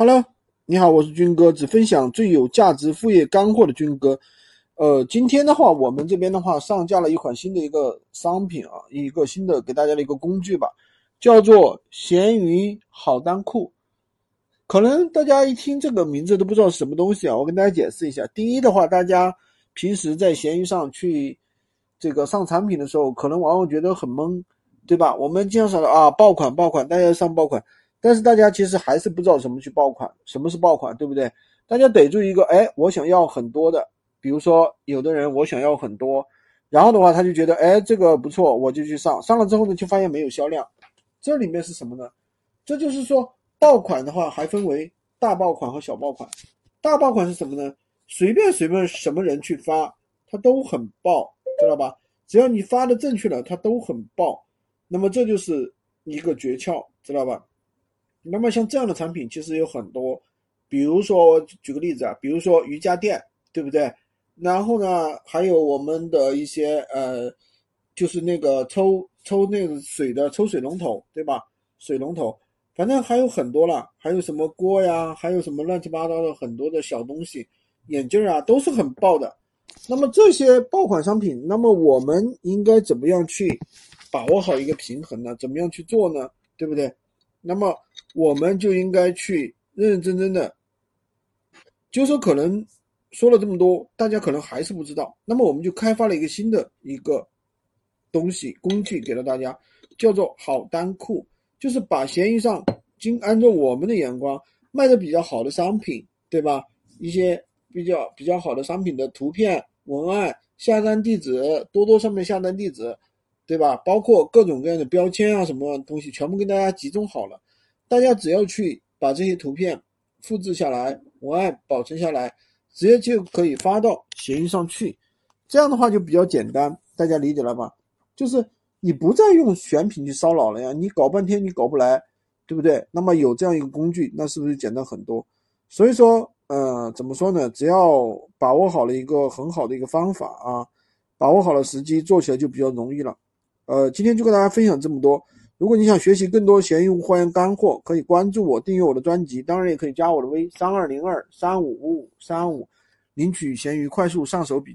Hello，你好，我是军哥，只分享最有价值副业干货的军哥。呃，今天的话，我们这边的话上架了一款新的一个商品啊，一个新的给大家的一个工具吧，叫做闲鱼好单库。可能大家一听这个名字都不知道是什么东西啊，我跟大家解释一下。第一的话，大家平时在闲鱼上去这个上产品的时候，可能往往觉得很懵，对吧？我们经常说的啊，爆款爆款，大家上爆款。但是大家其实还是不知道什么去爆款，什么是爆款，对不对？大家逮住一个，哎，我想要很多的，比如说有的人我想要很多，然后的话他就觉得，哎，这个不错，我就去上，上了之后呢，就发现没有销量。这里面是什么呢？这就是说爆款的话还分为大爆款和小爆款。大爆款是什么呢？随便随便什么人去发，它都很爆，知道吧？只要你发的正确了，它都很爆。那么这就是一个诀窍，知道吧？那么像这样的产品其实有很多，比如说举个例子啊，比如说瑜伽垫，对不对？然后呢，还有我们的一些呃，就是那个抽抽那个水的抽水龙头，对吧？水龙头，反正还有很多了，还有什么锅呀，还有什么乱七八糟的很多的小东西，眼镜啊都是很爆的。那么这些爆款商品，那么我们应该怎么样去把握好一个平衡呢？怎么样去做呢？对不对？那么我们就应该去认认真真的，就是说可能说了这么多，大家可能还是不知道。那么我们就开发了一个新的一个东西工具给了大家，叫做好单库，就是把闲鱼上经按照我们的眼光卖的比较好的商品，对吧？一些比较比较好的商品的图片、文案、下单地址，多多上面下单地址。对吧？包括各种各样的标签啊，什么东西全部跟大家集中好了，大家只要去把这些图片复制下来，文案保存下来，直接就可以发到闲鱼上去。这样的话就比较简单，大家理解了吧？就是你不再用选品去骚扰了呀，你搞半天你搞不来，对不对？那么有这样一个工具，那是不是简单很多？所以说，呃，怎么说呢？只要把握好了一个很好的一个方法啊，把握好了时机，做起来就比较容易了。呃，今天就跟大家分享这么多。如果你想学习更多闲鱼无货源干货，可以关注我，订阅我的专辑，当然也可以加我的微三二零二三五五五三五，领取闲鱼快速上手笔。